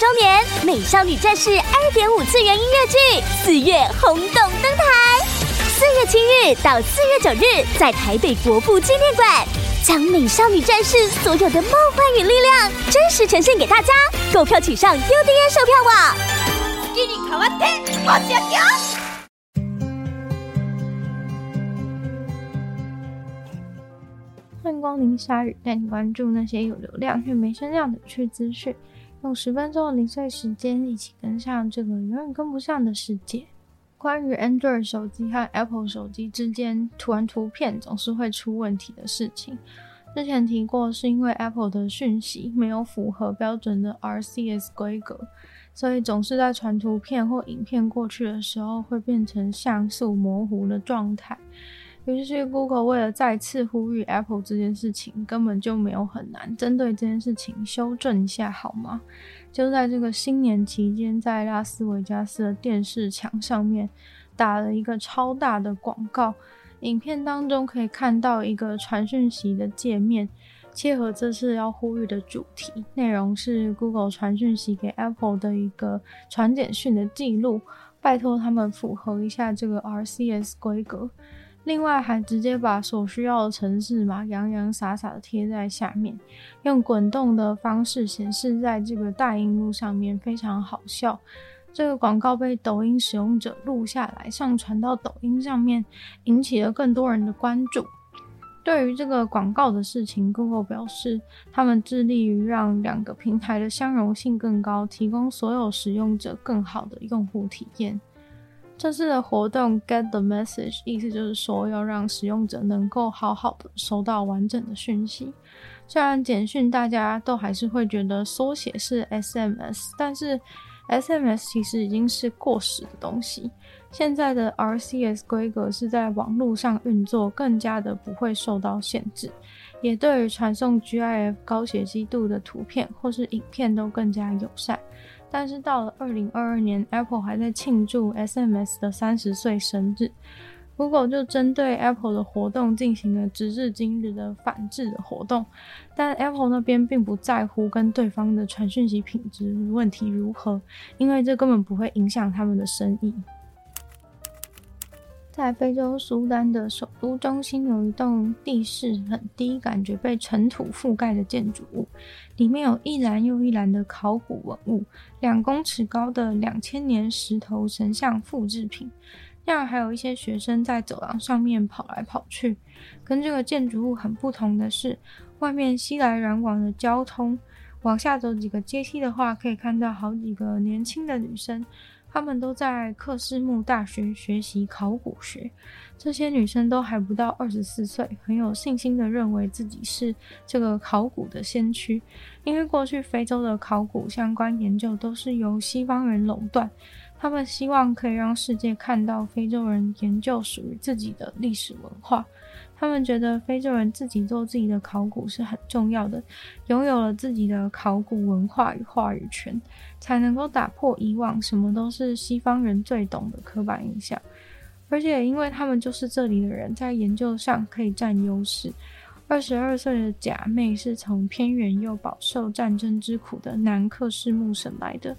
周年《美少女战士》二点五次元音乐剧四月轰动登台，四月七日到四月九日，在台北国父纪念馆，将《美少女战士》所有的梦幻与力量真实呈现给大家。购票请上 UDN 售票网。欢迎光临鲨语，带你关注那些有流量却没声量的趣资讯。用十分钟的零碎时间，一起跟上这个永远跟不上的世界。关于 Android 手机和 Apple 手机之间突然图片总是会出问题的事情，之前提过，是因为 Apple 的讯息没有符合标准的 RCS 规格。所以总是在传图片或影片过去的时候，会变成像素模糊的状态。于是 Google 为了再次呼吁 Apple 这件事情，根本就没有很难针对这件事情修正一下，好吗？就在这个新年期间，在拉斯维加斯的电视墙上面打了一个超大的广告，影片当中可以看到一个传讯息的界面。切合这次要呼吁的主题，内容是 Google 传讯息给 Apple 的一个传简讯的记录，拜托他们符合一下这个 RCS 规格。另外，还直接把所需要的程式码洋洋洒洒的贴在下面，用滚动的方式显示在这个大荧幕上面，非常好笑。这个广告被抖音使用者录下来，上传到抖音上面，引起了更多人的关注。对于这个广告的事情，Google 表示，他们致力于让两个平台的相容性更高，提供所有使用者更好的用户体验。这次的活动 Get the Message，意思就是说要让使用者能够好好的收到完整的讯息。虽然简讯大家都还是会觉得缩写是 SMS，但是 SMS 其实已经是过时的东西。现在的 RCS 规格是在网络上运作，更加的不会受到限制，也对于传送 GIF 高解析度的图片或是影片都更加友善。但是到了二零二二年，Apple 还在庆祝 SMS 的三十岁生日，Google 就针对 Apple 的活动进行了直至今日的反制的活动，但 Apple 那边并不在乎跟对方的传讯息品质问题如何，因为这根本不会影响他们的生意。在非洲苏丹的首都中心有一栋地势很低、感觉被尘土覆盖的建筑物，里面有一栏又一栏的考古文物，两公尺高的两千年石头神像复制品。另外还有一些学生在走廊上面跑来跑去。跟这个建筑物很不同的是，外面熙来攘往的交通，往下走几个阶梯的话，可以看到好几个年轻的女生。他们都在克斯木大学学习考古学，这些女生都还不到二十四岁，很有信心的认为自己是这个考古的先驱，因为过去非洲的考古相关研究都是由西方人垄断，他们希望可以让世界看到非洲人研究属于自己的历史文化。他们觉得非洲人自己做自己的考古是很重要的，拥有了自己的考古文化与话语权，才能够打破以往什么都是西方人最懂的刻板印象。而且，因为他们就是这里的人，在研究上可以占优势。二十二岁的贾妹是从偏远又饱受战争之苦的南克什木省来的。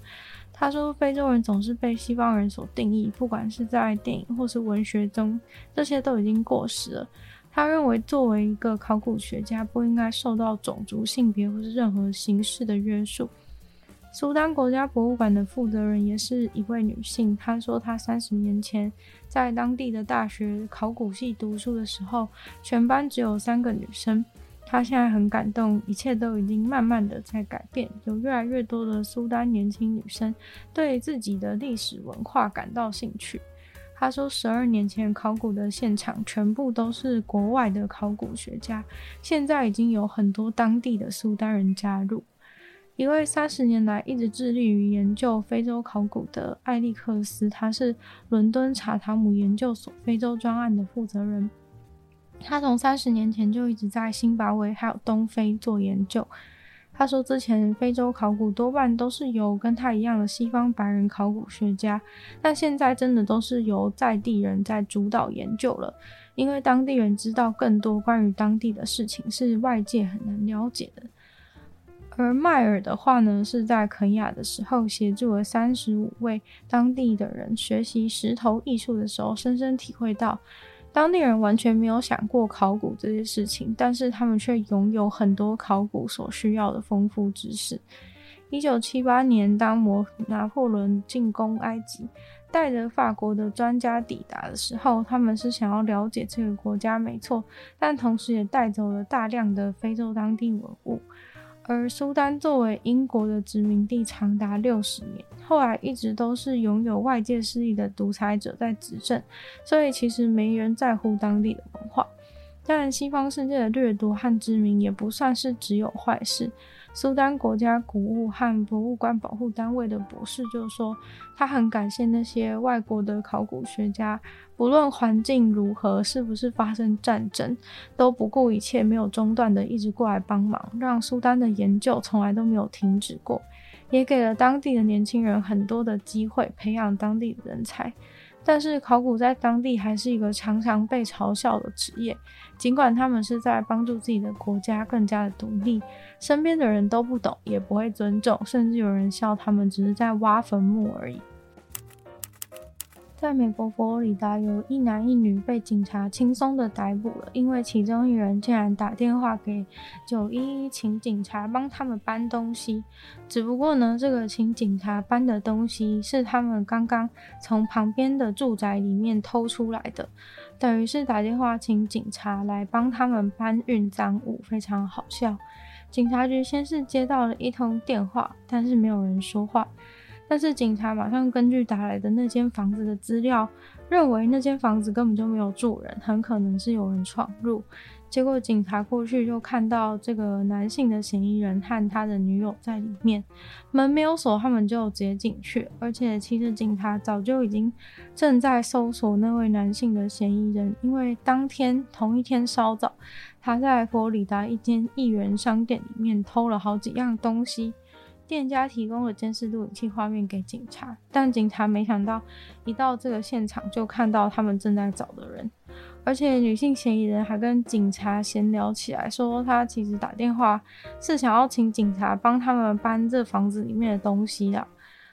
他说，非洲人总是被西方人所定义，不管是在电影或是文学中，这些都已经过时了。他认为，作为一个考古学家，不应该受到种族、性别或是任何形式的约束。苏丹国家博物馆的负责人也是一位女性。她说，她三十年前在当地的大学考古系读书的时候，全班只有三个女生。他现在很感动，一切都已经慢慢的在改变，有越来越多的苏丹年轻女生对自己的历史文化感到兴趣。他说，十二年前考古的现场全部都是国外的考古学家，现在已经有很多当地的苏丹人加入。一位三十年来一直致力于研究非洲考古的艾利克斯，他是伦敦查塔姆研究所非洲专案的负责人。他从三十年前就一直在辛巴威还有东非做研究。他说，之前非洲考古多半都是由跟他一样的西方白人考古学家，但现在真的都是由在地人在主导研究了，因为当地人知道更多关于当地的事情，是外界很难了解的。而迈尔的话呢，是在肯亚的时候协助了三十五位当地的人学习石头艺术的时候，深深体会到。当地人完全没有想过考古这些事情，但是他们却拥有很多考古所需要的丰富知识。一九七八年，当摩拿破仑进攻埃及，带着法国的专家抵达的时候，他们是想要了解这个国家没错，但同时也带走了大量的非洲当地文物。而苏丹作为英国的殖民地长达六十年，后来一直都是拥有外界势力的独裁者在执政，所以其实没人在乎当地的文化。当然西方世界的掠夺和殖民也不算是只有坏事。苏丹国家古物和博物馆保护单位的博士就说，他很感谢那些外国的考古学家，不论环境如何，是不是发生战争，都不顾一切，没有中断的一直过来帮忙，让苏丹的研究从来都没有停止过，也给了当地的年轻人很多的机会，培养当地的人才。但是考古在当地还是一个常常被嘲笑的职业，尽管他们是在帮助自己的国家更加的独立，身边的人都不懂，也不会尊重，甚至有人笑他们只是在挖坟墓而已。在美国佛罗里达，有一男一女被警察轻松的逮捕了，因为其中一人竟然打电话给九一一，请警察帮他们搬东西。只不过呢，这个请警察搬的东西是他们刚刚从旁边的住宅里面偷出来的，等于是打电话请警察来帮他们搬运赃物，非常好笑。警察局先是接到了一通电话，但是没有人说话。但是警察马上根据打来的那间房子的资料，认为那间房子根本就没有住人，很可能是有人闯入。结果警察过去就看到这个男性的嫌疑人和他的女友在里面，门没有锁，他们就直接进去。而且其实警察早就已经正在搜索那位男性的嫌疑人，因为当天同一天稍早，他在佛里达一间一元商店里面偷了好几样东西。店家提供了监视录影器画面给警察，但警察没想到，一到这个现场就看到他们正在找的人，而且女性嫌疑人还跟警察闲聊起来，说她其实打电话是想要请警察帮他们搬这房子里面的东西的，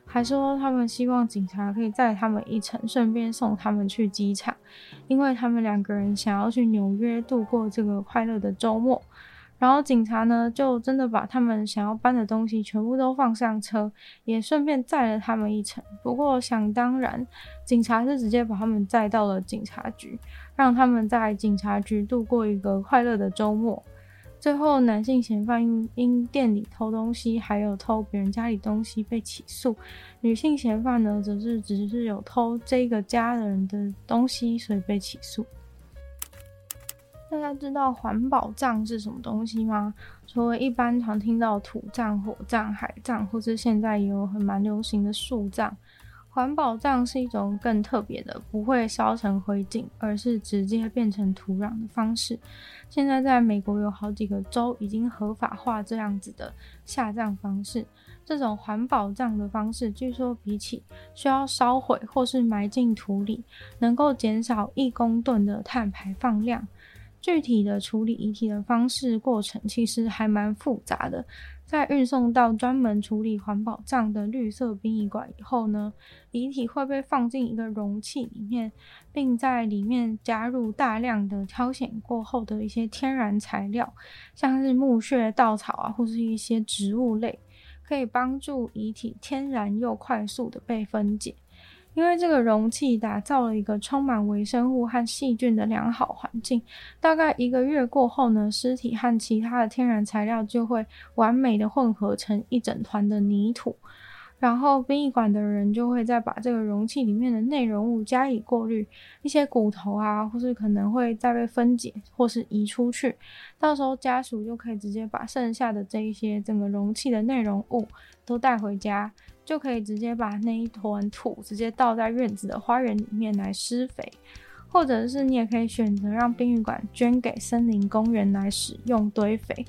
还说他们希望警察可以载他们一程，顺便送他们去机场，因为他们两个人想要去纽约度过这个快乐的周末。然后警察呢，就真的把他们想要搬的东西全部都放上车，也顺便载了他们一程。不过想当然，警察是直接把他们载到了警察局，让他们在警察局度过一个快乐的周末。最后，男性嫌犯因因店里偷东西，还有偷别人家里东西被起诉；女性嫌犯呢，则是只是有偷这个家人的东西，所以被起诉。大家知道环保葬是什么东西吗？除了一般常听到土葬、火葬、海葬，或是现在也有很蛮流行的树葬，环保葬是一种更特别的，不会烧成灰烬，而是直接变成土壤的方式。现在在美国有好几个州已经合法化这样子的下葬方式。这种环保葬的方式，据说比起需要烧毁或是埋进土里，能够减少一公吨的碳排放量。具体的处理遗体的方式过程其实还蛮复杂的。在运送到专门处理环保葬的绿色殡仪馆以后呢，遗体会被放进一个容器里面，并在里面加入大量的挑选过后的一些天然材料，像是木屑、稻草啊，或是一些植物类，可以帮助遗体天然又快速的被分解。因为这个容器打造了一个充满微生物和细菌的良好环境，大概一个月过后呢，尸体和其他的天然材料就会完美的混合成一整团的泥土。然后殡仪馆的人就会再把这个容器里面的内容物加以过滤，一些骨头啊，或是可能会再被分解或是移出去，到时候家属就可以直接把剩下的这一些整个容器的内容物都带回家，就可以直接把那一团土直接倒在院子的花园里面来施肥。或者是你也可以选择让殡仪馆捐给森林公园来使用堆肥，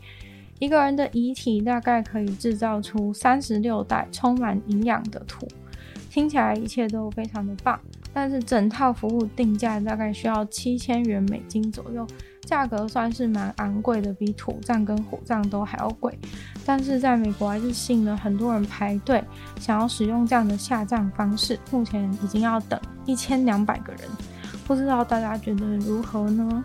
一个人的遗体大概可以制造出三十六袋充满营养的土，听起来一切都非常的棒，但是整套服务定价大概需要七千元美金左右，价格算是蛮昂贵的，比土葬跟火葬都还要贵，但是在美国还是吸引了很多人排队想要使用这样的下葬方式，目前已经要等一千两百个人。不知道大家觉得如何呢？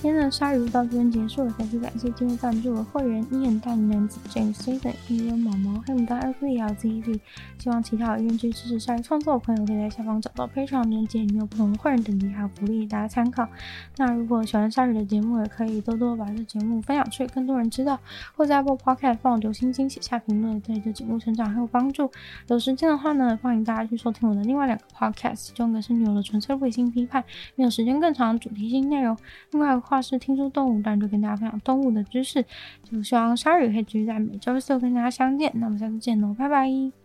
今天的鲨鱼到这边结束了，再次感谢今日赞助的会员：伊眼大龄男子 James Season、伊人毛毛、黑牡丹二 V L Z Z。希望其他有愿意支持鲨鱼创作的朋友，可以在下方找到非常链接，里面有不同的会员等级还有福利，大家参考。那如果喜欢鲨鱼的节目，也可以多多把这节目分享出去，更多人知道。或在 Apple Podcast 放留星星、写下评论，对这节目成长很有帮助。有时间的话呢，欢迎大家去收听我的另外两个 Podcast，其中一个是女友的纯粹理性批判，没有时间更长的主题性内容。另外。话是听说动物，但就跟大家分享动物的知识。就希望鲨鱼可以继续在每周四跟大家相见。那我们下次见喽，拜拜。